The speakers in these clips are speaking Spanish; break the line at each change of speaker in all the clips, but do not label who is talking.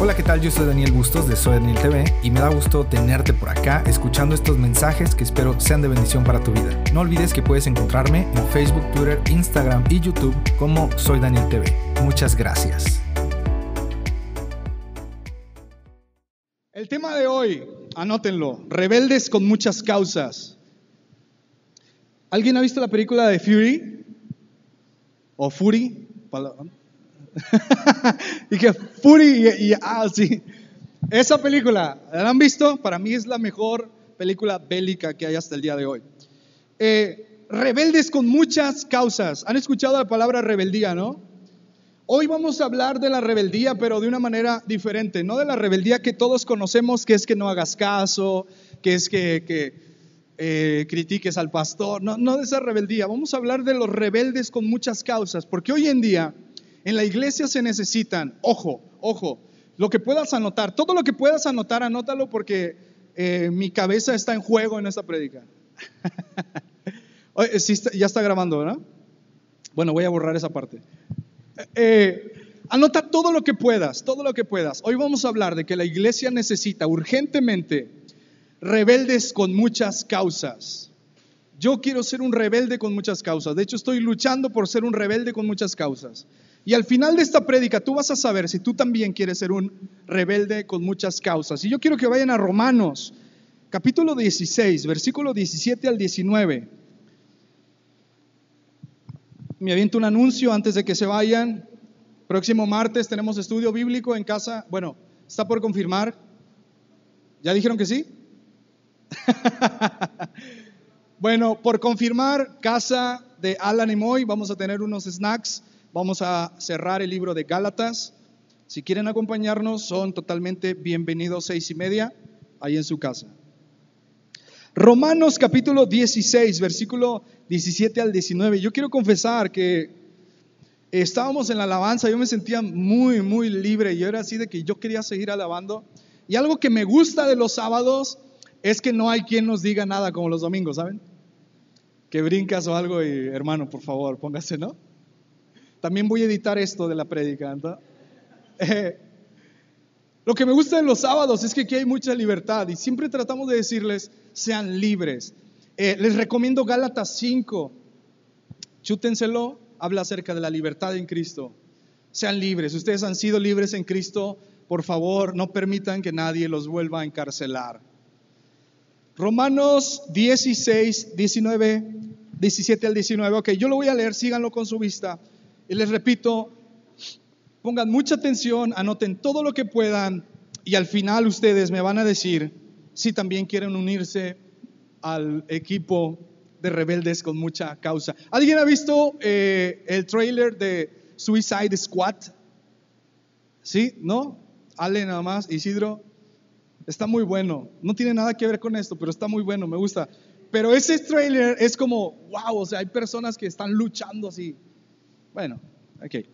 Hola, ¿qué tal? Yo soy Daniel Bustos de Soy Daniel TV y me da gusto tenerte por acá escuchando estos mensajes que espero sean de bendición para tu vida. No olvides que puedes encontrarme en Facebook, Twitter, Instagram y YouTube como Soy Daniel TV. Muchas gracias.
El tema de hoy, anótenlo, rebeldes con muchas causas. ¿Alguien ha visto la película de Fury? ¿O Fury? y que Fury y, ah, sí. Esa película, ¿la han visto? Para mí es la mejor película bélica que hay hasta el día de hoy. Eh, rebeldes con muchas causas. ¿Han escuchado la palabra rebeldía, no? Hoy vamos a hablar de la rebeldía, pero de una manera diferente, no de la rebeldía que todos conocemos, que es que no hagas caso, que es que, eh, critiques al pastor, no, no de esa rebeldía, vamos a hablar de los rebeldes con muchas causas, porque hoy en día en la iglesia se necesitan, ojo, ojo, lo que puedas anotar, todo lo que puedas anotar, anótalo porque eh, mi cabeza está en juego en esta prédica. ya está grabando, ¿verdad? Bueno, voy a borrar esa parte. Eh, anota todo lo que puedas, todo lo que puedas. Hoy vamos a hablar de que la iglesia necesita urgentemente rebeldes con muchas causas. Yo quiero ser un rebelde con muchas causas. De hecho, estoy luchando por ser un rebelde con muchas causas. Y al final de esta prédica tú vas a saber si tú también quieres ser un rebelde con muchas causas. Y yo quiero que vayan a Romanos, capítulo 16, versículo 17 al 19. Me aviento un anuncio antes de que se vayan. Próximo martes tenemos estudio bíblico en casa. Bueno, está por confirmar. ¿Ya dijeron que sí? bueno, por confirmar, casa de Alan y Moy, vamos a tener unos snacks. Vamos a cerrar el libro de Gálatas. Si quieren acompañarnos, son totalmente bienvenidos seis y media ahí en su casa. Romanos capítulo 16, versículo 17 al 19. Yo quiero confesar que estábamos en la alabanza, yo me sentía muy, muy libre. Yo era así de que yo quería seguir alabando. Y algo que me gusta de los sábados es que no hay quien nos diga nada como los domingos, ¿saben? Que brincas o algo y hermano, por favor, póngase, ¿no? También voy a editar esto de la prédica. Eh, lo que me gusta de los sábados es que aquí hay mucha libertad y siempre tratamos de decirles, sean libres. Eh, les recomiendo Gálatas 5, chútenselo, habla acerca de la libertad en Cristo. Sean libres, ustedes han sido libres en Cristo, por favor, no permitan que nadie los vuelva a encarcelar. Romanos 16, 19, 17 al 19. Ok, yo lo voy a leer, síganlo con su vista. Y les repito, pongan mucha atención, anoten todo lo que puedan y al final ustedes me van a decir si también quieren unirse al equipo de rebeldes con mucha causa. ¿Alguien ha visto eh, el trailer de Suicide Squad? ¿Sí? ¿No? Ale nada más, Isidro. Está muy bueno. No tiene nada que ver con esto, pero está muy bueno, me gusta. Pero ese trailer es como, wow, o sea, hay personas que están luchando así. Bueno, ok.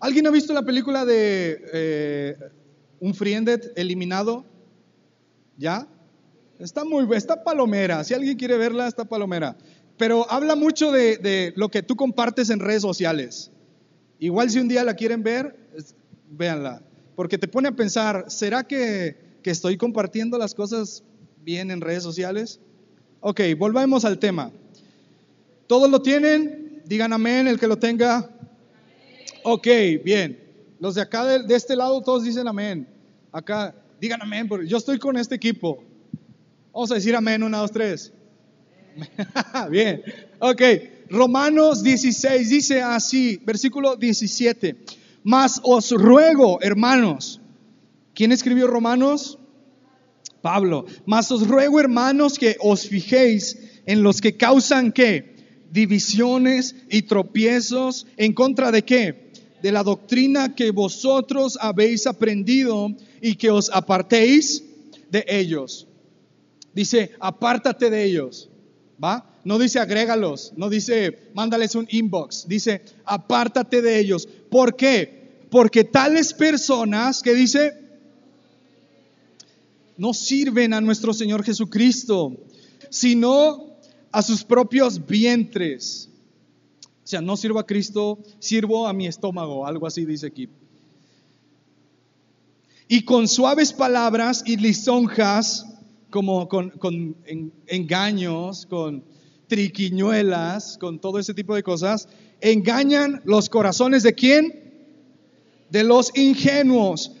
¿Alguien ha visto la película de eh, Un Friendet eliminado? ¿Ya? Está muy está palomera. Si alguien quiere verla, está palomera. Pero habla mucho de, lo que tú compartes en redes sociales. Igual si un día la quieren ver, véanla. Porque te pone a pensar, ¿será que, estoy compartiendo las cosas bien en redes sociales? Ok, volvemos al tema. ¿Todos lo tienen? Digan amén el que lo tenga. Ok, bien. Los de acá, de, este lado, todos dicen amén. Acá, digan amén, porque yo estoy con este equipo. Vamos a decir amén, una, dos, tres. bien, ok. Romanos 16 dice así, versículo 17. Mas os ruego, hermanos. ¿Quién escribió Romanos? Pablo. Mas os ruego, hermanos, que os fijéis en los que causan qué? Divisiones y tropiezos en contra de qué? De la doctrina que vosotros habéis aprendido y que os apartéis de ellos. Dice, apártate de ellos. ¿Va? No dice agrégalos, no dice mándales un inbox, dice apártate de ellos. ¿Por qué? Porque tales personas que dice no sirven a nuestro Señor Jesucristo, sino a sus propios vientres. O sea, no sirvo a Cristo, sirvo a mi estómago, algo así dice aquí. y con suaves palabras y lisonjas, como con, con en- engaños, con triquiñuelas, con todo ese tipo de cosas, engañan los corazones de quién? De los ingenuos.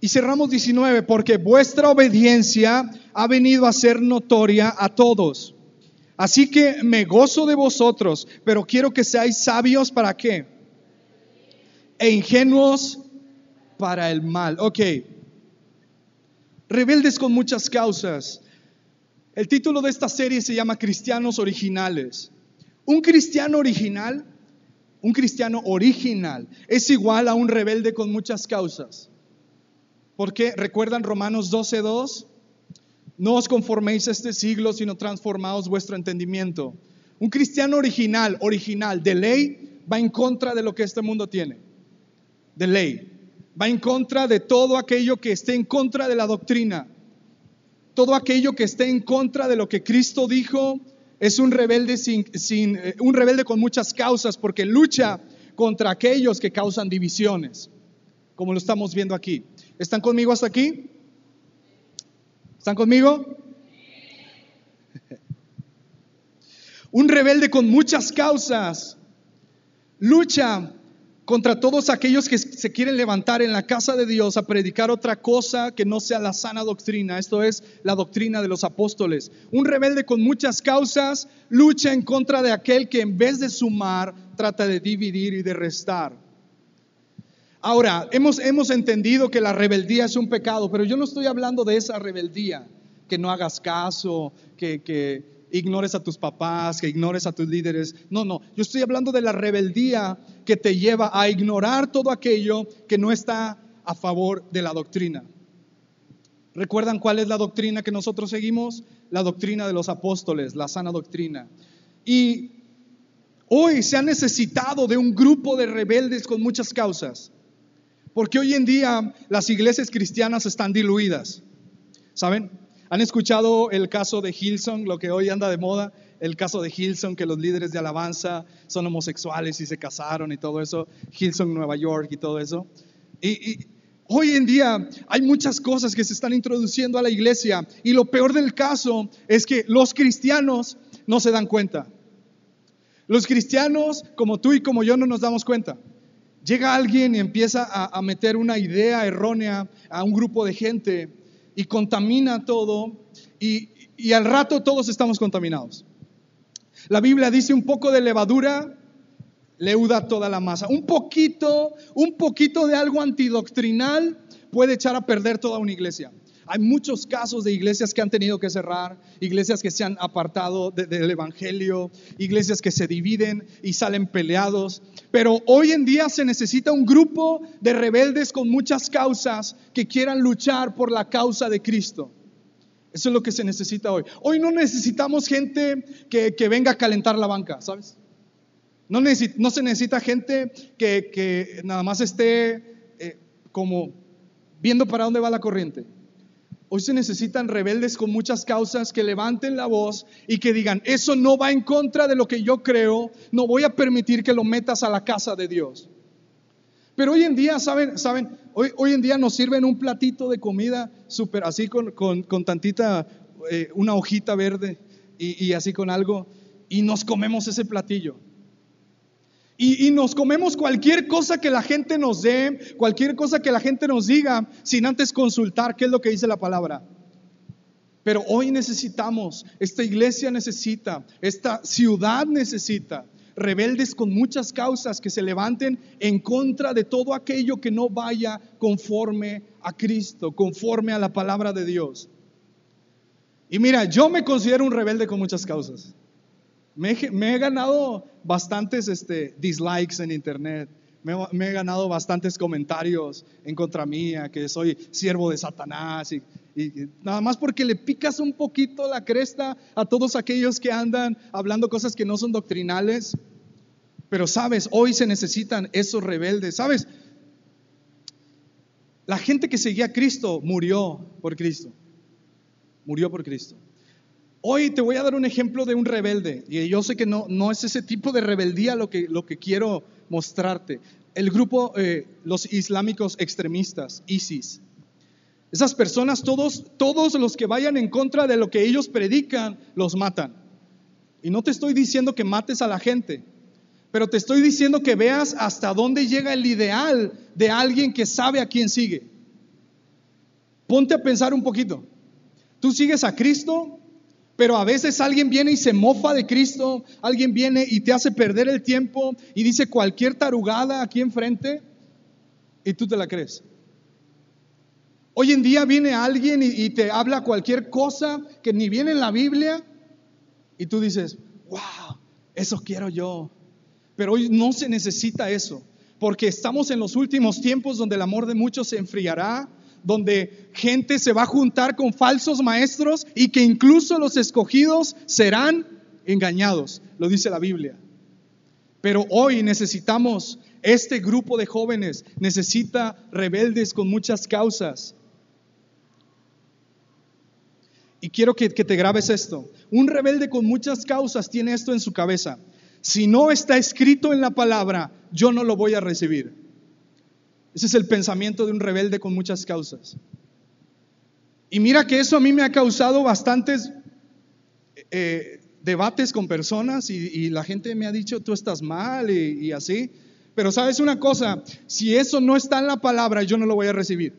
Y cerramos 19, porque vuestra obediencia ha venido a ser notoria a todos. Así que me gozo de vosotros, pero quiero que seáis sabios para qué? E ingenuos para el mal. Ok. Rebeldes con muchas causas. El título de esta serie se llama Cristianos Originales. Un cristiano original, un cristiano original, es igual a un rebelde con muchas causas. Porque recuerdan Romanos 12:2, no os conforméis a este siglo, sino transformaos vuestro entendimiento. Un cristiano original, original, de ley, va en contra de lo que este mundo tiene. De ley. Va en contra de todo aquello que esté en contra de la doctrina. Todo aquello que esté en contra de lo que Cristo dijo es un rebelde sin, sin eh, un rebelde con muchas causas porque lucha contra aquellos que causan divisiones, como lo estamos viendo aquí. ¿Están conmigo hasta aquí? ¿Están conmigo? Un rebelde con muchas causas lucha contra todos aquellos que se quieren levantar en la casa de Dios a predicar otra cosa que no sea la sana doctrina. Esto es la doctrina de los apóstoles. Un rebelde con muchas causas lucha en contra de aquel que en vez de sumar trata de dividir y de restar. Ahora, hemos, hemos entendido que la rebeldía es un pecado, pero yo no estoy hablando de esa rebeldía, que no hagas caso, que, que ignores a tus papás, que ignores a tus líderes. No, no, yo estoy hablando de la rebeldía que te lleva a ignorar todo aquello que no está a favor de la doctrina. ¿Recuerdan cuál es la doctrina que nosotros seguimos? La doctrina de los apóstoles, la sana doctrina. Y hoy se ha necesitado de un grupo de rebeldes con muchas causas. Porque hoy en día las iglesias cristianas están diluidas. ¿Saben? ¿Han escuchado el caso de Hilson, lo que hoy anda de moda? El caso de Hilson, que los líderes de alabanza son homosexuales y se casaron y todo eso. Hilson, Nueva York y todo eso. Y, y hoy en día hay muchas cosas que se están introduciendo a la iglesia. Y lo peor del caso es que los cristianos no se dan cuenta. Los cristianos, como tú y como yo, no nos damos cuenta. Llega alguien y empieza a, meter una idea errónea a un grupo de gente y contamina todo y, y, al rato todos estamos contaminados. La Biblia dice un poco de levadura leuda toda la masa. Un poquito, un poquito de algo antidoctrinal puede echar a perder toda una iglesia. Hay muchos casos de iglesias que han tenido que cerrar, iglesias que se han apartado de, del Evangelio, iglesias que se dividen y salen peleados. Pero hoy en día se necesita un grupo de rebeldes con muchas causas que quieran luchar por la causa de Cristo. Eso es lo que se necesita hoy. Hoy no necesitamos gente que, venga a calentar la banca, ¿sabes? No, no se necesita gente que, que nada más esté eh, como viendo para dónde va la corriente. Hoy se necesitan rebeldes con muchas causas que levanten la voz y que digan, eso no va en contra de lo que yo creo, no voy a permitir que lo metas a la casa de Dios. Pero hoy en día, ¿saben? ¿saben? Hoy, hoy en día nos sirven un platito de comida súper así con, con, tantita, eh, una hojita verde y así con algo, y nos comemos ese platillo. Y, nos comemos cualquier cosa que la gente nos dé, cualquier cosa que la gente nos diga, sin antes consultar qué es lo que dice la palabra. Pero hoy necesitamos, esta iglesia necesita, esta ciudad necesita rebeldes con muchas causas que se levanten en contra de todo aquello que no vaya conforme a Cristo, conforme a la palabra de Dios. Y mira, yo me considero un rebelde con muchas causas. Me, he ganado bastantes este, dislikes en internet. Me, he ganado bastantes comentarios en contra mía, que soy siervo de Satanás. Y, nada más porque le picas un poquito la cresta a todos aquellos que andan hablando cosas que no son doctrinales. Pero sabes, hoy se necesitan esos rebeldes. Sabes, la gente que seguía a Cristo murió por Cristo. Murió por Cristo. Hoy te voy a dar un ejemplo de un rebelde, y yo sé que no, no es ese tipo de rebeldía lo que, lo que quiero mostrarte. El grupo, eh, los islámicos extremistas, ISIS. Esas personas, todos, todos los que vayan en contra de lo que ellos predican, los matan. Y no te estoy diciendo que mates a la gente, pero te estoy diciendo que veas hasta dónde llega el ideal de alguien que sabe a quién sigue. Ponte a pensar un poquito. Tú sigues a Cristo, pero a veces alguien viene y se mofa de Cristo, alguien viene y te hace perder el tiempo y dice cualquier tarugada aquí enfrente y tú te la crees. Hoy en día viene alguien y, te habla cualquier cosa que ni viene en la Biblia y tú dices, wow, eso quiero yo. Pero hoy no se necesita eso, porque estamos en los últimos tiempos donde el amor de muchos se enfriará, donde gente se va a juntar con falsos maestros y que incluso los escogidos serán engañados, lo dice la Biblia. Pero hoy necesitamos, este grupo de jóvenes necesita rebeldes con muchas causas. Y quiero que, te grabes esto. Un rebelde con muchas causas tiene esto en su cabeza. Si no está escrito en la palabra, yo no lo voy a recibir. Ese es el pensamiento de un rebelde con muchas causas. Y mira que eso a mí me ha causado bastantes eh, debates con personas y, la gente me ha dicho, tú estás mal y, y así. Pero sabes una cosa, si eso no está en la palabra, yo no lo voy a recibir.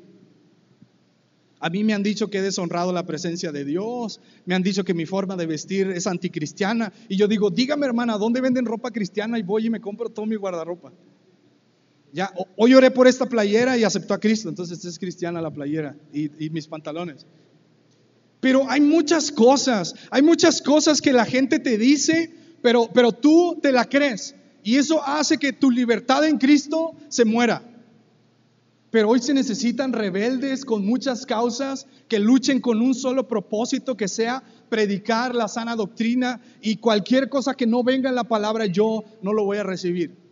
A mí me han dicho que he deshonrado la presencia de Dios, me han dicho que mi forma de vestir es anticristiana. Y yo digo, dígame hermana, ¿dónde venden ropa cristiana? Y voy y me compro todo mi guardarropa. Ya, hoy oré por esta playera y aceptó a Cristo, entonces es cristiana la playera y, mis pantalones. Pero hay muchas cosas, hay muchas cosas que la gente te dice, pero, pero tú te la crees. Y eso hace que tu libertad en Cristo se muera. Pero hoy se necesitan rebeldes con muchas causas que luchen con un solo propósito, que sea predicar la sana doctrina y cualquier cosa que no venga en la palabra yo no lo voy a recibir.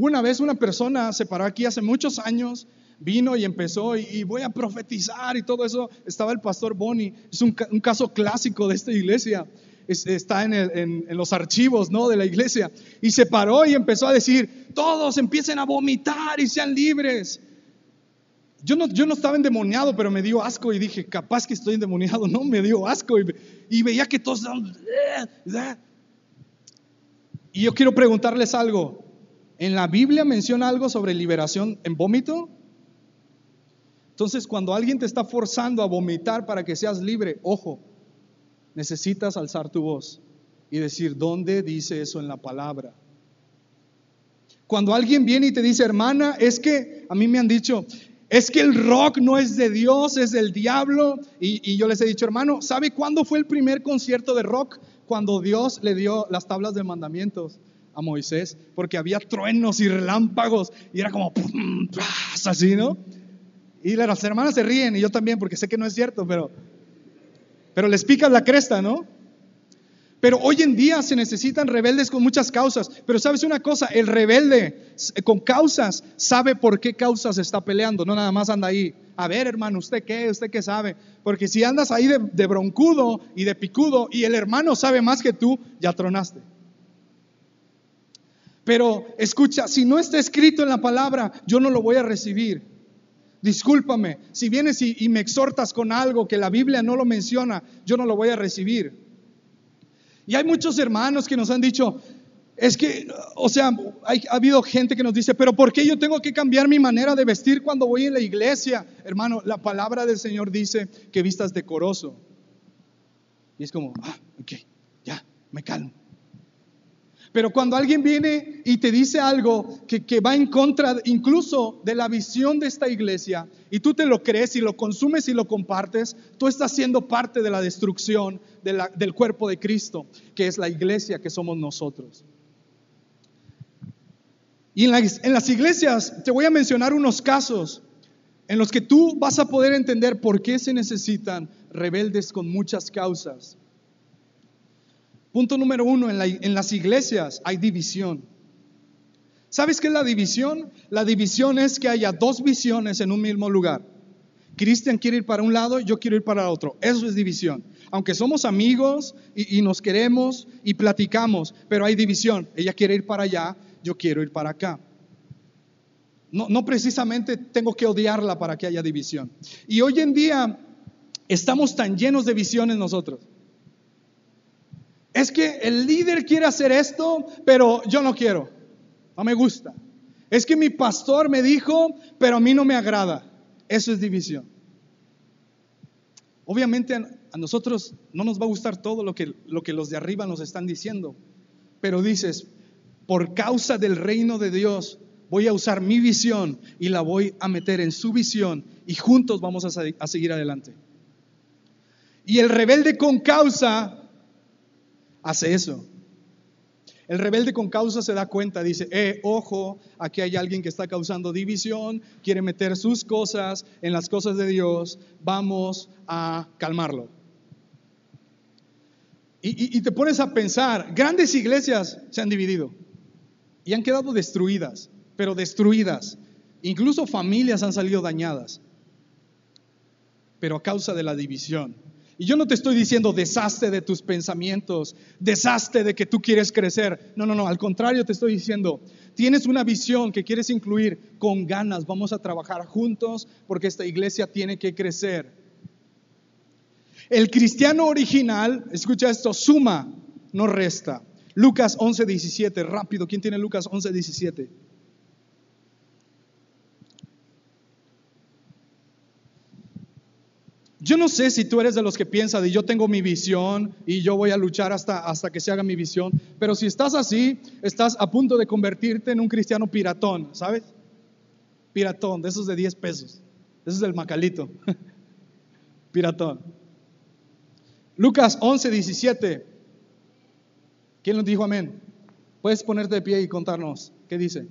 Una vez una persona se paró aquí hace muchos años, vino y empezó y, voy a profetizar y todo eso. Estaba el pastor Bonnie, es un, caso clásico de esta iglesia. está en, los archivos ¿no? de la iglesia. Y se paró y empezó a decir, todos empiecen a vomitar y sean libres. Yo no, yo no estaba endemoniado, pero me dio asco y dije, capaz que estoy endemoniado. No, me dio asco y, y veía que todos... Y yo quiero preguntarles algo. ¿En la Biblia menciona algo sobre liberación en vómito? Entonces, cuando alguien te está forzando a vomitar para que seas libre, ojo, necesitas alzar tu voz y decir, ¿dónde dice eso en la palabra? Cuando alguien viene y te dice, hermana, es que a mí me han dicho, es que el rock no es de Dios, es del diablo. Y, y, yo les he dicho, hermano, ¿sabe cuándo fue el primer concierto de rock? Cuando Dios le dio las tablas de mandamientos a Moisés porque había truenos y relámpagos y era como así, ¿no? Y las hermanas se ríen y yo también porque sé que no es cierto, pero, pero les pica la cresta, ¿no? Pero hoy en día se necesitan rebeldes con muchas causas. Pero sabes una cosa, el rebelde con causas sabe por qué causas está peleando, no nada más anda ahí. A ver, hermano, ¿usted qué? ¿Usted qué sabe? Porque si andas ahí de broncudo y de picudo y el hermano sabe más que tú, ya tronaste. Pero escucha, si no está escrito en la palabra, yo no lo voy a recibir. Discúlpame, si vienes y, me exhortas con algo que la Biblia no lo menciona, yo no lo voy a recibir. Y hay muchos hermanos que nos han dicho, es que, o sea, ha habido gente que nos dice, pero ¿por qué yo tengo que cambiar mi manera de vestir cuando voy en la iglesia? Hermano, la palabra del Señor dice que vistas decoroso. Y es como, ah, ok, ya, me calmo. Pero cuando alguien viene y te dice algo que, va en contra incluso de la visión de esta iglesia, y tú te lo crees y lo consumes y lo compartes, tú estás siendo parte de la destrucción del cuerpo de Cristo, que es la iglesia que somos nosotros. Y en, las iglesias te voy a mencionar unos casos en los que tú vas a poder entender por qué se necesitan rebeldes con muchas causas. Punto número uno, en, las iglesias hay división. ¿Sabes qué es la división? La división es que haya dos visiones en un mismo lugar. Cristian quiere ir para un lado, yo quiero ir para otro. Eso es división. Aunque somos amigos y, nos queremos y platicamos, pero hay división. Ella quiere ir para allá, yo quiero ir para acá. No, no precisamente tengo que odiarla para que haya división. Y hoy en día estamos tan llenos de visiones nosotros. Es que el líder quiere hacer esto, pero yo no quiero. No me gusta. Es que mi pastor me dijo, pero a mí no me agrada. Eso es división. Obviamente a nosotros no nos va a gustar todo lo que, lo que los de arriba nos están diciendo, pero dices, por causa del reino de Dios, voy a usar mi visión y la voy a meter en su visión y juntos vamos a seguir adelante. Y el rebelde con causa hace eso. El rebelde con causa se da cuenta, dice, eh, ojo, aquí hay alguien que está causando división, quiere meter sus cosas en las cosas de Dios, vamos a calmarlo. Y, y te pones a pensar, grandes iglesias se han dividido y han quedado destruidas, pero destruidas. Incluso familias han salido dañadas, pero a causa de la división. Y yo no te estoy diciendo deshazte de tus pensamientos, deshazte de que tú quieres crecer. No, no, no, al contrario te estoy diciendo, tienes una visión que quieres incluir con ganas, vamos a trabajar juntos porque esta iglesia tiene que crecer. El cristiano original, escucha esto, suma, no resta. Lucas 11, 17, rápido, ¿quién tiene Lucas 11, Yo no sé si tú eres de los que piensa de yo tengo mi visión y yo voy a luchar hasta, hasta que se haga mi visión, pero si estás así, estás a punto de convertirte en un cristiano piratón, ¿sabes? Piratón, de esos de 10 pesos, ese es el macalito, piratón. Lucas 11, 17. ¿Quién nos dijo amén? Puedes ponerte de pie y contarnos qué dice.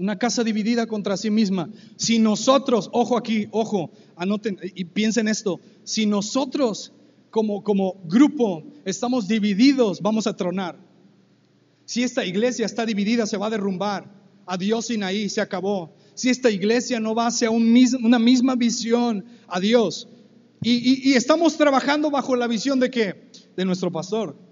Una casa dividida contra sí misma. Si nosotros, ojo aquí, ojo, anoten y piensen esto, si nosotros como, como grupo estamos divididos, vamos a tronar. Si esta iglesia está dividida, se va a derrumbar. Adiós Sinaí, se acabó. Si esta iglesia no va hacia un una misma visión, adiós. Y, y estamos trabajando bajo la visión de qué? De nuestro pastor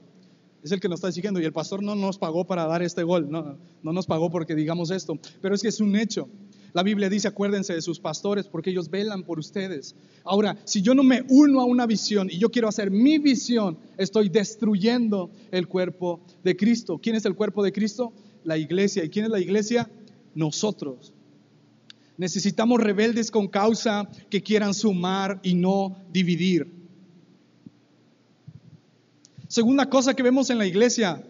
es el que nos está exigiendo y el pastor no nos pagó para dar este gol, no, no nos pagó porque digamos esto, pero es que es un hecho. La Biblia dice, acuérdense de sus pastores porque ellos velan por ustedes. Ahora, si yo no me uno a una visión y yo quiero hacer mi visión, estoy destruyendo el cuerpo de Cristo. ¿Quién es el cuerpo de Cristo? La iglesia. ¿Y quién es la iglesia? Nosotros. Necesitamos rebeldes con causa que quieran sumar y no dividir. Segunda cosa que vemos en la iglesia.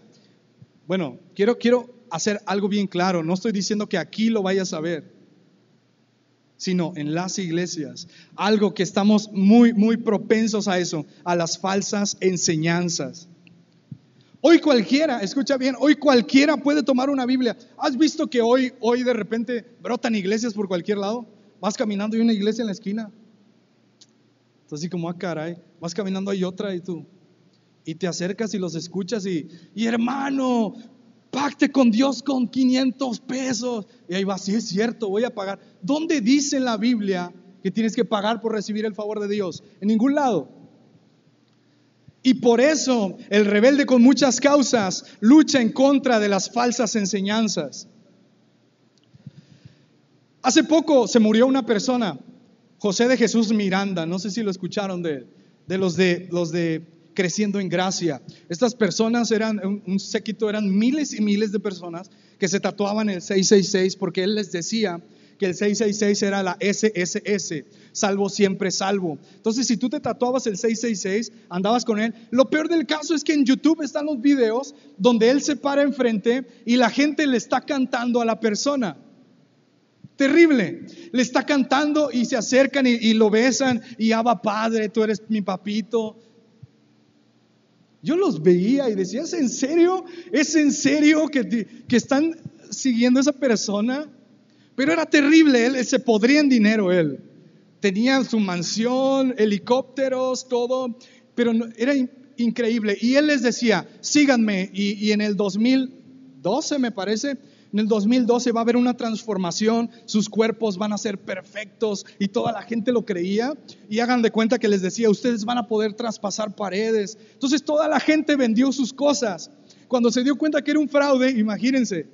Bueno, quiero, quiero hacer algo bien claro. No estoy diciendo que aquí lo vayas a ver, sino en las iglesias. Algo que estamos muy, muy propensos a eso, a las falsas enseñanzas. Hoy cualquiera, escucha bien, hoy cualquiera puede tomar una Biblia. ¿Has visto que hoy, hoy de repente brotan iglesias por cualquier lado? Vas caminando y hay una iglesia en la esquina. Entonces así como, ah, caray, vas caminando hay otra y tú, y te acercas y los escuchas y, y hermano, pacte con Dios con 500 pesos. Y ahí va, sí es cierto, voy a pagar. ¿Dónde dice en la Biblia que tienes que pagar por recibir el favor de Dios? En ningún lado. Y por eso el rebelde con muchas causas lucha en contra de las falsas enseñanzas. Hace poco se murió una persona, José de Jesús Miranda, no sé si lo escucharon de, de los de los de creciendo en gracia. Estas personas eran, un, séquito, eran miles y miles de personas que se tatuaban el 666 porque él les decía que el 666 era la SSS, salvo siempre salvo. Entonces, si tú te tatuabas el 666, andabas con él. Lo peor del caso es que en YouTube están los videos donde él se para enfrente y la gente le está cantando a la persona. Terrible. Le está cantando y se acercan y, lo besan y Abba Padre, tú eres mi papito. Yo los veía y decía, ¿es en serio? ¿Es en serio que, que están siguiendo a esa persona? Pero era terrible, él, se podría dinero él. Tenía su mansión, helicópteros, todo, pero era, increíble. Y él les decía, síganme. Y en el 2012, me parece, en el 2012 va a haber una transformación, sus cuerpos van a ser perfectos y toda la gente lo creía. Y hagan de cuenta que les decía, ustedes van a poder traspasar paredes. Entonces toda la gente vendió sus cosas. Cuando se dio cuenta que era un fraude, imagínense,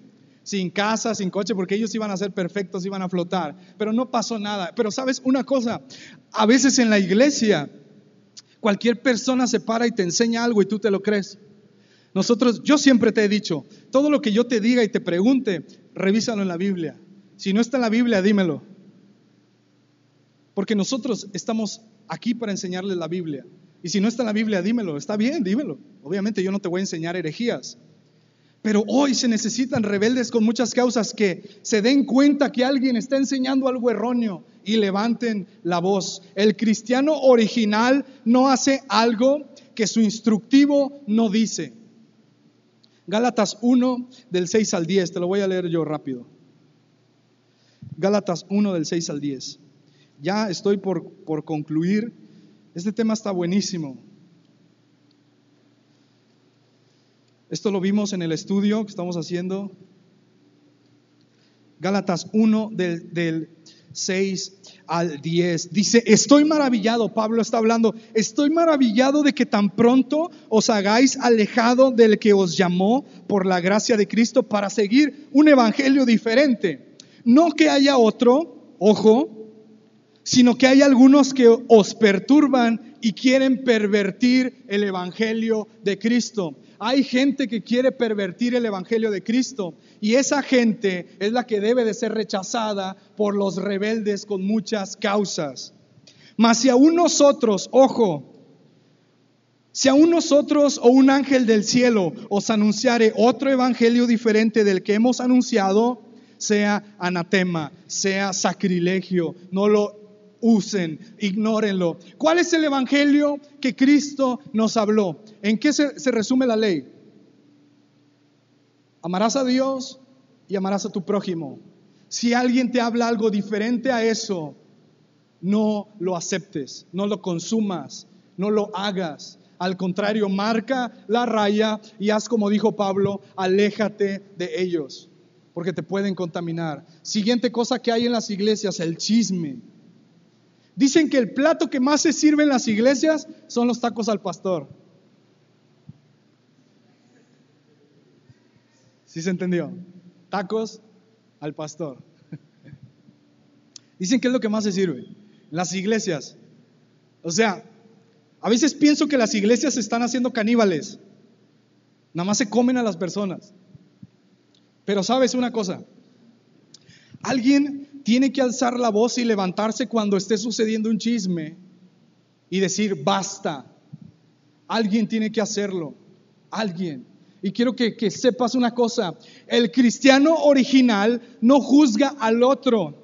sin casa, sin coche, porque ellos iban a ser perfectos, iban a flotar. Pero no pasó nada. Pero sabes una cosa, a veces en la iglesia cualquier persona se para y te enseña algo y tú te lo crees. Nosotros, yo siempre te he dicho, todo lo que yo te diga y te pregunte, revísalo en la Biblia. Si no está en la Biblia, dímelo. Porque nosotros estamos aquí para enseñarles la Biblia. Y si no está en la Biblia, dímelo. Está bien, dímelo. Obviamente yo no te voy a enseñar herejías. Pero hoy se necesitan rebeldes con muchas causas que se den cuenta que alguien está enseñando algo erróneo y levanten la voz. El cristiano original no hace algo que su instructivo no dice. Gálatas 1 del 6 al 10, te lo voy a leer yo rápido. Gálatas 1 del 6 al 10. Ya estoy por, concluir. Este tema está buenísimo. Esto lo vimos en el estudio que estamos haciendo. Gálatas 1 del, del 6 al 10. Dice, estoy maravillado, Pablo está hablando, estoy maravillado de que tan pronto os hagáis alejado del que os llamó por la gracia de Cristo para seguir un evangelio diferente. No que haya otro, ojo, sino que hay algunos que os perturban y quieren pervertir el evangelio de Cristo. Hay gente que quiere pervertir el Evangelio de Cristo y esa gente es la que debe de ser rechazada por los rebeldes con muchas causas. Mas si aún nosotros, ojo, si aún nosotros o un ángel del cielo os anunciare otro evangelio diferente del que hemos anunciado, sea anatema, sea sacrilegio, no lo usen, ignórenlo. ¿Cuál es el evangelio que Cristo nos habló? ¿En qué se, resume la ley? Amarás a Dios y amarás a tu prójimo. Si alguien te habla algo diferente a eso, no lo aceptes, no lo consumas, no lo hagas. Al contrario, marca la raya y haz como dijo Pablo, aléjate de ellos, porque te pueden contaminar. Siguiente cosa que hay en las iglesias, el chisme. Dicen que el plato que más se sirve en las iglesias son los tacos al pastor. ¿Sí se entendió? Tacos al pastor. Dicen que es lo que más se sirve. Las iglesias. O sea, a veces pienso que las iglesias se están haciendo caníbales. Nada más se comen a las personas. Pero sabes una cosa. Alguien tiene que alzar la voz y levantarse cuando esté sucediendo un chisme y decir, basta. Alguien tiene que hacerlo. Alguien. Y quiero que, sepas una cosa, el cristiano original no juzga al otro,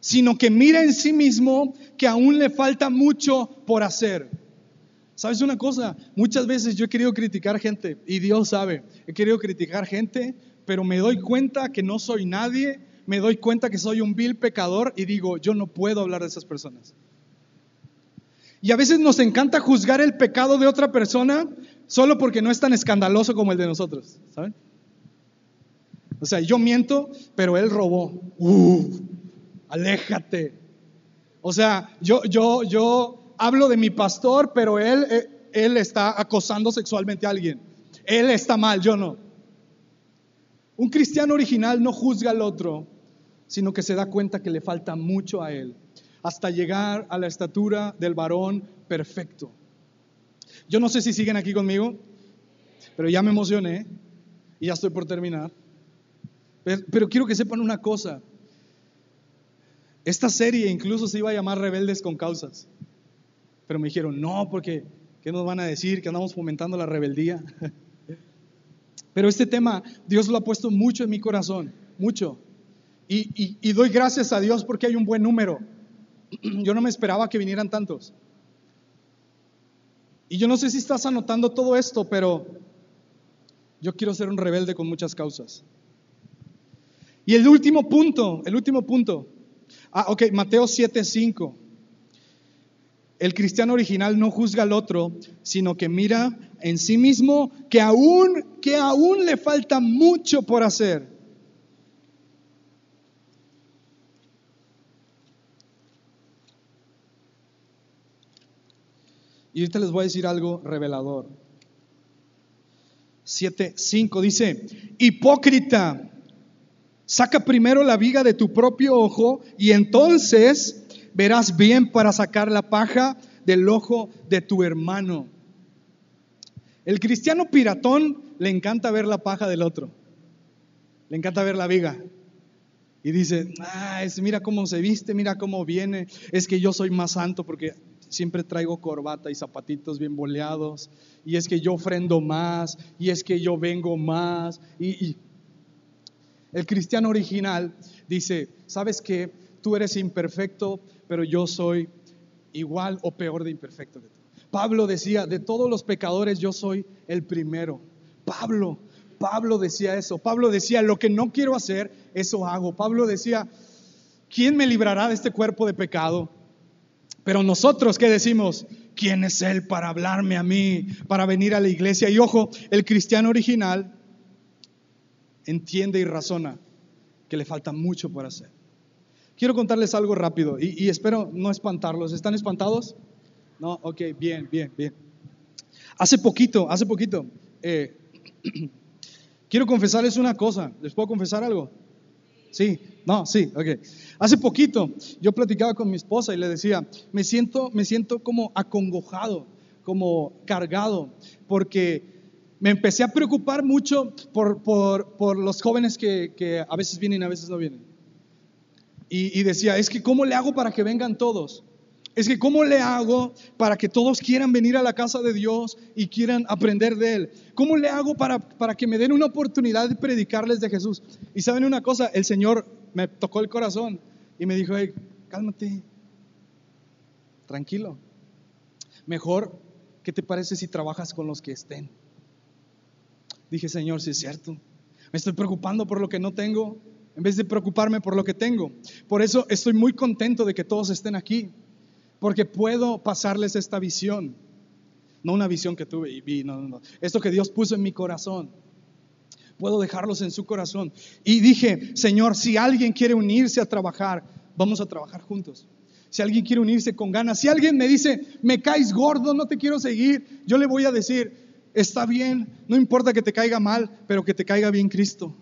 sino que mira en sí mismo que aún le falta mucho por hacer. ¿Sabes una cosa? Muchas veces yo he querido criticar gente, y Dios sabe, he querido criticar gente, pero me doy cuenta que no soy nadie me doy cuenta que soy un vil pecador y digo, yo no puedo hablar de esas personas. Y a veces nos encanta juzgar el pecado de otra persona solo porque no es tan escandaloso como el de nosotros, ¿saben? O sea, yo miento, pero él robó. Uh, aléjate. O sea, yo, yo, yo hablo de mi pastor, pero él, eh, él está acosando sexualmente a alguien. Él está mal, yo no. Un cristiano original no juzga al otro, sino que se da cuenta que le falta mucho a él, hasta llegar a la estatura del varón perfecto. Yo no sé si siguen aquí conmigo, pero ya me emocioné y ya estoy por terminar. Pero, quiero que sepan una cosa. Esta serie incluso se iba a llamar Rebeldes con Causas. Pero me dijeron, no, porque ¿qué nos van a decir? Que andamos fomentando la rebeldía. Pero este tema Dios lo ha puesto mucho en mi corazón, mucho. Y, doy gracias a Dios porque hay un buen número. Yo no me esperaba que vinieran tantos. Y yo no sé si estás anotando todo esto, pero yo quiero ser un rebelde con muchas causas. Y el último punto, el último punto. Ah, ok, Mateo 7:5. El cristiano original no juzga al otro, sino que mira en sí mismo que aún, que aún le falta mucho por hacer. Y ahorita les voy a decir algo revelador. 7.5 dice, hipócrita, saca primero la viga de tu propio ojo y entonces verás bien para sacar la paja del ojo de tu hermano. El cristiano piratón le encanta ver la paja del otro, le encanta ver la viga. Y dice, ah, mira cómo se viste, mira cómo viene, es que yo soy más santo porque siempre traigo corbata y zapatitos bien boleados, y es que yo ofrendo más, y es que yo vengo más. Y, el cristiano original dice, ¿sabes qué? Tú eres imperfecto, pero yo soy igual o peor de imperfecto que tú. Pablo decía, de todos los pecadores yo soy el primero. Pablo, Pablo decía eso. Pablo decía, lo que no quiero hacer, eso hago. Pablo decía, ¿quién me librará de este cuerpo de pecado? Pero nosotros, ¿qué decimos? ¿Quién es Él para hablarme a mí, para venir a la iglesia? Y ojo, el cristiano original entiende y razona que le falta mucho por hacer. Quiero contarles algo rápido y, espero no espantarlos. ¿Están espantados? No, ok, bien, bien, bien. Hace poquito, hace poquito, eh, quiero confesarles una cosa. ¿Les puedo confesar algo? Sí, no, sí, ok. Hace poquito yo platicaba con mi esposa y le decía, me siento, me siento como acongojado, como cargado, porque me empecé a preocupar mucho por, por, los jóvenes que, que, a veces vienen a veces no vienen. Y, y decía, es que ¿cómo le hago para que vengan todos? Es que ¿cómo le hago para que todos quieran venir a la casa de Dios y quieran aprender de Él? ¿Cómo le hago para, para que me den una oportunidad de predicarles de Jesús? Y saben una cosa, el Señor me tocó el corazón y me dijo, cálmate, tranquilo. Mejor, ¿qué te parece si trabajas con los que estén? Dije, Señor, si es cierto. Me estoy preocupando por lo que no tengo en vez de preocuparme por lo que tengo. Por eso estoy muy contento de que todos estén aquí porque puedo pasarles esta visión. No una visión que tuve y vi, no, no, no. Esto que Dios puso en mi corazón. Puedo dejarlos en su corazón. Y dije, Señor, si alguien quiere unirse a trabajar, vamos a trabajar juntos. Si alguien quiere unirse con ganas, si alguien me dice, me caes gordo, no te quiero seguir, yo le voy a decir, está bien, no importa que te caiga mal, pero que te caiga bien Cristo.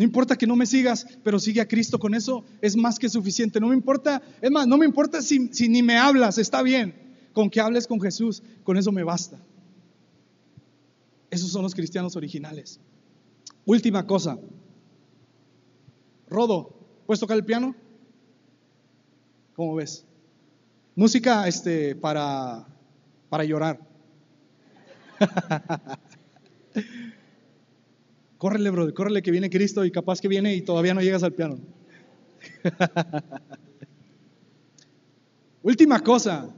No importa que no me sigas, pero sigue a Cristo. Con eso es más que suficiente. No me importa, es más, no me importa si, ni me hablas, está bien. Con que hables con Jesús, con eso me basta. Esos son los cristianos originales. Última cosa. Rodo, ¿puedes tocar el piano? ¿Cómo ves? Música este, para, para llorar. Córrele, bro, córrele que viene Cristo y capaz que viene y todavía no llegas al piano. Última cosa.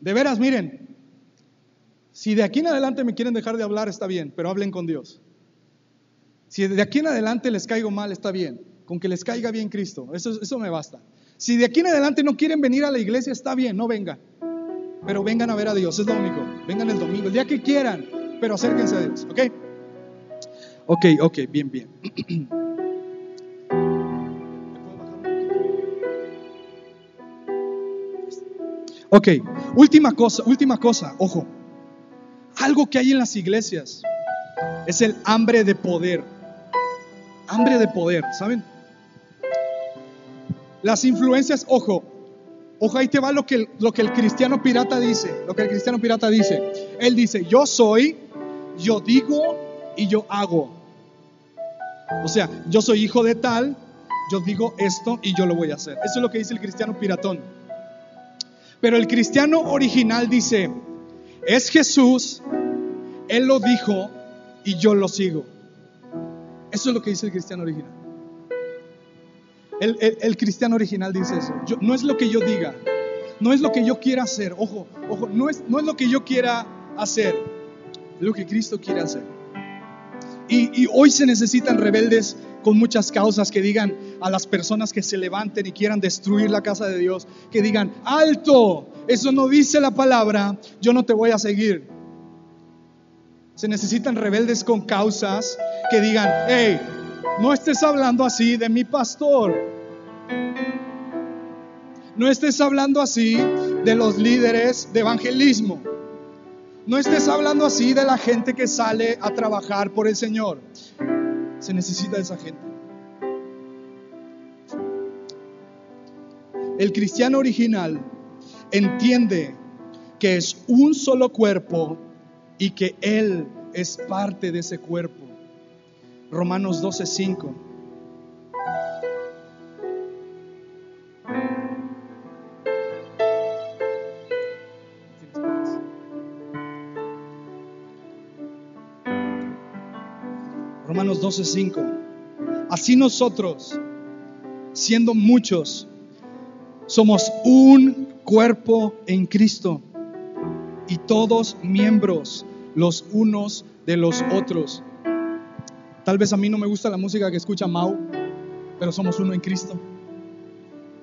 De veras, miren, si de aquí en adelante me quieren dejar de hablar, está bien, pero hablen con Dios. Si de aquí en adelante les caigo mal, está bien. Con que les caiga bien Cristo, eso, eso me basta. Si de aquí en adelante no quieren venir a la iglesia, está bien, no vengan. Pero vengan a ver a Dios, es lo único. Vengan el domingo, el día que quieran, pero acérquense a Dios, ¿ok? Ok, ok, bien, bien. Ok, última cosa, última cosa, ojo. Algo que hay en las iglesias es el hambre de poder. Hambre de poder, ¿saben? Las influencias, ojo, ojo, ahí te va lo que, lo que el cristiano pirata dice, lo que el cristiano pirata dice. Él dice, yo soy, yo digo y yo hago. O sea, yo soy hijo de tal, yo digo esto y yo lo voy a hacer. Eso es lo que dice el cristiano piratón. Pero el cristiano original dice, es Jesús, Él lo dijo y yo lo sigo. Eso es lo que dice el cristiano original. El, cristiano original dice eso. no es lo que yo diga, no es lo que yo quiera hacer. Ojo, ojo, no es, no es lo que yo quiera hacer, es lo que Cristo quiere hacer. Y, hoy se necesitan rebeldes con muchas causas que digan a las personas que se levanten y quieran destruir la casa de Dios, que digan, alto, eso no dice la palabra, yo no te voy a seguir. Se necesitan rebeldes con causas que digan, hey, no estés hablando así de mi pastor. No estés hablando así de los líderes de evangelismo. No estés hablando así de la gente que sale a trabajar por el Señor. Se necesita esa gente. El cristiano original entiende que es un solo cuerpo y que Él es parte de ese cuerpo. Romanos 12:5. Romanos 12:5. Así nosotros, siendo muchos, somos un cuerpo en Cristo y todos miembros los unos de los otros. Tal vez a mí no me gusta la música que escucha Mau, pero somos uno en Cristo.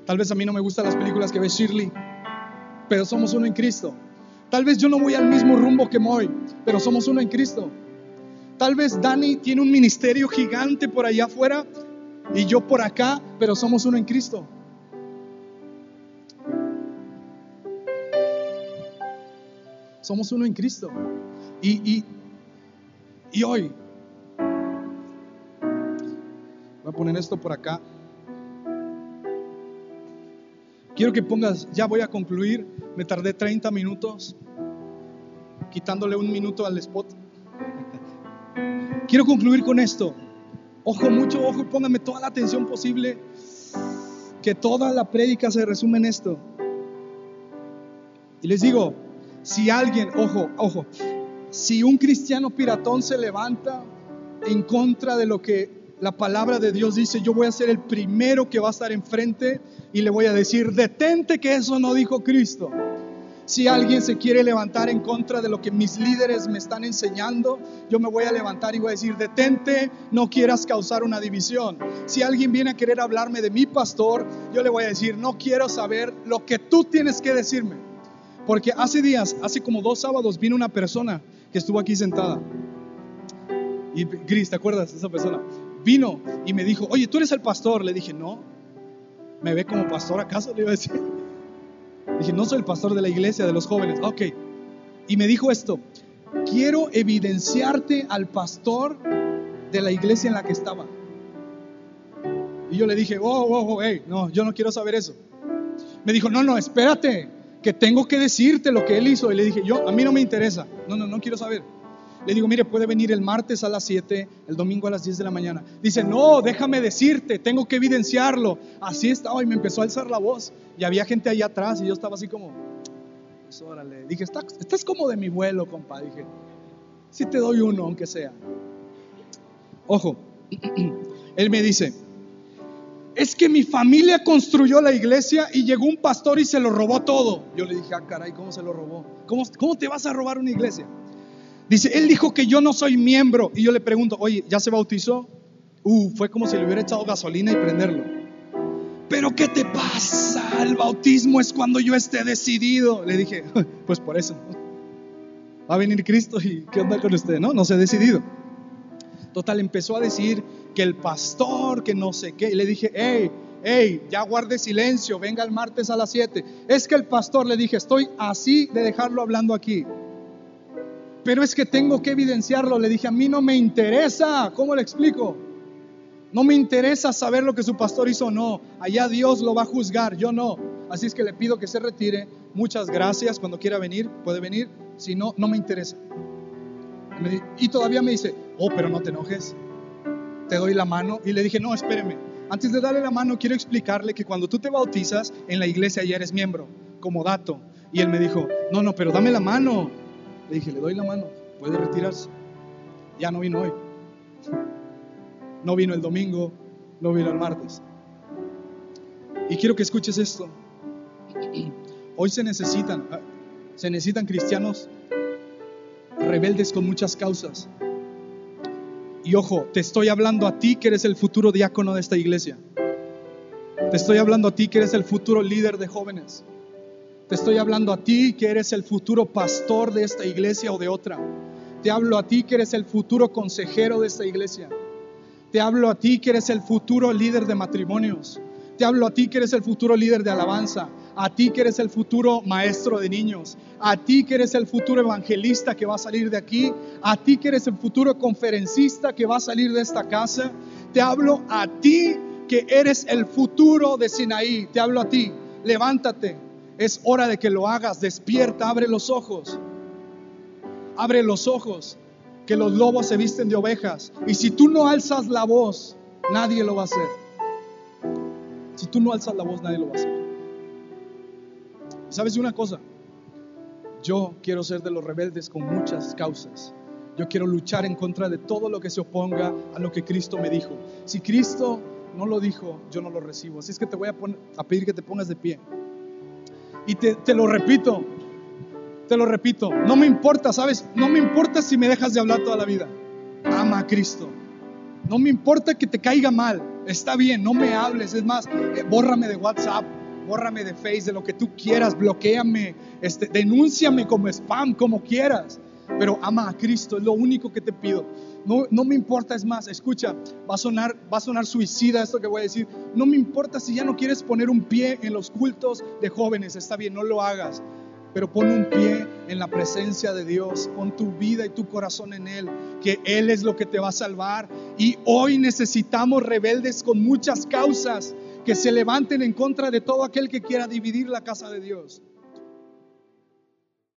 Tal vez a mí no me gustan las películas que ve Shirley, pero somos uno en Cristo. Tal vez yo no voy al mismo rumbo que Moy, pero somos uno en Cristo. Tal vez Dani tiene un ministerio gigante por allá afuera y yo por acá, pero somos uno en Cristo. Somos uno en Cristo. Y, y, hoy, voy a poner esto por acá. Quiero que pongas, ya voy a concluir, me tardé 30 minutos, quitándole un minuto al spot. Quiero concluir con esto. Ojo, mucho ojo, póngame toda la atención posible. Que toda la prédica se resume en esto. Y les digo, si alguien, ojo, ojo, si un cristiano piratón se levanta en contra de lo que la palabra de Dios dice, yo voy a ser el primero que va a estar enfrente y le voy a decir, detente que eso no dijo Cristo. Si alguien se quiere levantar en contra de lo que mis líderes me están enseñando, yo me voy a levantar y voy a decir, detente, no quieras causar una división. Si alguien viene a querer hablarme de mi pastor, yo le voy a decir, no quiero saber lo que tú tienes que decirme. Porque hace días, hace como dos sábados, vino una persona que estuvo aquí sentada. Y Gris, ¿te acuerdas esa persona? Vino y me dijo, oye, tú eres el pastor. Le dije, no. ¿Me ve como pastor acaso? Le iba a decir. Dije, no soy el pastor de la iglesia, de los jóvenes. Ok. Y me dijo esto, quiero evidenciarte al pastor de la iglesia en la que estaba. Y yo le dije, oh, oh, oh, hey, no, yo no quiero saber eso. Me dijo, no, no, espérate, que tengo que decirte lo que él hizo. Y le dije, yo, a mí no me interesa. No, no, no quiero saber. Le digo, mire, puede venir el martes a las 7, el domingo a las 10 de la mañana. Dice, no, déjame decirte, tengo que evidenciarlo. Así estaba y me empezó a alzar la voz. Y había gente ahí atrás y yo estaba así como, pues órale. Dije, estás, estás como de mi vuelo, compa. Dije, si te doy uno, aunque sea. Ojo, él me dice, es que mi familia construyó la iglesia y llegó un pastor y se lo robó todo. Yo le dije, ah, caray, ¿cómo se lo robó? ¿Cómo, cómo te vas a robar una iglesia? Dice, él dijo que yo no soy miembro. Y yo le pregunto, oye, ¿ya se bautizó? Uh, fue como si le hubiera echado gasolina y prenderlo. Pero ¿qué te pasa? El bautismo es cuando yo esté decidido. Le dije, pues por eso. Va a venir Cristo y ¿qué onda con usted? No, no se ha decidido. Total, empezó a decir que el pastor, que no sé qué. Y le dije, hey, hey, ya guarde silencio, venga el martes a las 7. Es que el pastor le dije, estoy así de dejarlo hablando aquí. Pero es que tengo que evidenciarlo. Le dije, a mí no me interesa. ¿Cómo le explico? No me interesa saber lo que su pastor hizo o no. Allá Dios lo va a juzgar, yo no. Así es que le pido que se retire. Muchas gracias. Cuando quiera venir, puede venir. Si no, no me interesa. Y todavía me dice, oh, pero no te enojes te doy la mano. Y le dije, no, espéreme. Antes de darle la mano, quiero explicarle que cuando tú te bautizas, en la iglesia ya eres miembro, como dato. Y él me dijo, no, no, pero dame la mano. Le dije, le doy la mano, puede retirarse. Ya no vino hoy. No vino el domingo, no vino el martes. Y quiero que escuches esto. Hoy se necesitan, se necesitan cristianos rebeldes con muchas causas. Y ojo, te estoy hablando a ti que eres el futuro diácono de esta iglesia. Te estoy hablando a ti que eres el futuro líder de jóvenes. Te estoy hablando a ti que eres el futuro pastor de esta iglesia o de otra. Te hablo a ti que eres el futuro consejero de esta iglesia. Te hablo a ti que eres el futuro líder de matrimonios. Te hablo a ti que eres el futuro líder de alabanza. A ti que eres el futuro maestro de niños. A ti que eres el futuro evangelista que va a salir de aquí. A ti que eres el futuro conferencista que va a salir de esta casa. Te hablo a ti que eres el futuro de Sinaí. Te hablo a ti. Levántate. Es hora de que lo hagas. Despierta, abre los ojos. Abre los ojos. Que los lobos se visten de ovejas. Y si tú no alzas la voz, nadie lo va a hacer. Si tú no alzas la voz, nadie lo va a hacer. ¿Sabes una cosa? Yo quiero ser de los rebeldes con muchas causas. Yo quiero luchar en contra de todo lo que se oponga a lo que Cristo me dijo. Si Cristo no lo dijo, yo no lo recibo. Así es que te voy a, a pedir que te pongas de pie. Y te, te lo repito, te lo repito, no me importa, ¿sabes? No me importa si me dejas de hablar toda la vida. Ama a Cristo. No me importa que te caiga mal. Está bien, no me hables. Es más, eh, bórrame de WhatsApp, bórrame de Face, de lo que tú quieras, bloqueame, este, denúnciame como spam, como quieras. Pero ama a Cristo, es lo único que te pido. No, no me importa, es más, escucha, va a, sonar, va a sonar suicida esto que voy a decir. No me importa si ya no quieres poner un pie en los cultos de jóvenes, está bien, no lo hagas. Pero pon un pie en la presencia de Dios, pon tu vida y tu corazón en Él, que Él es lo que te va a salvar. Y hoy necesitamos rebeldes con muchas causas que se levanten en contra de todo aquel que quiera dividir la casa de Dios.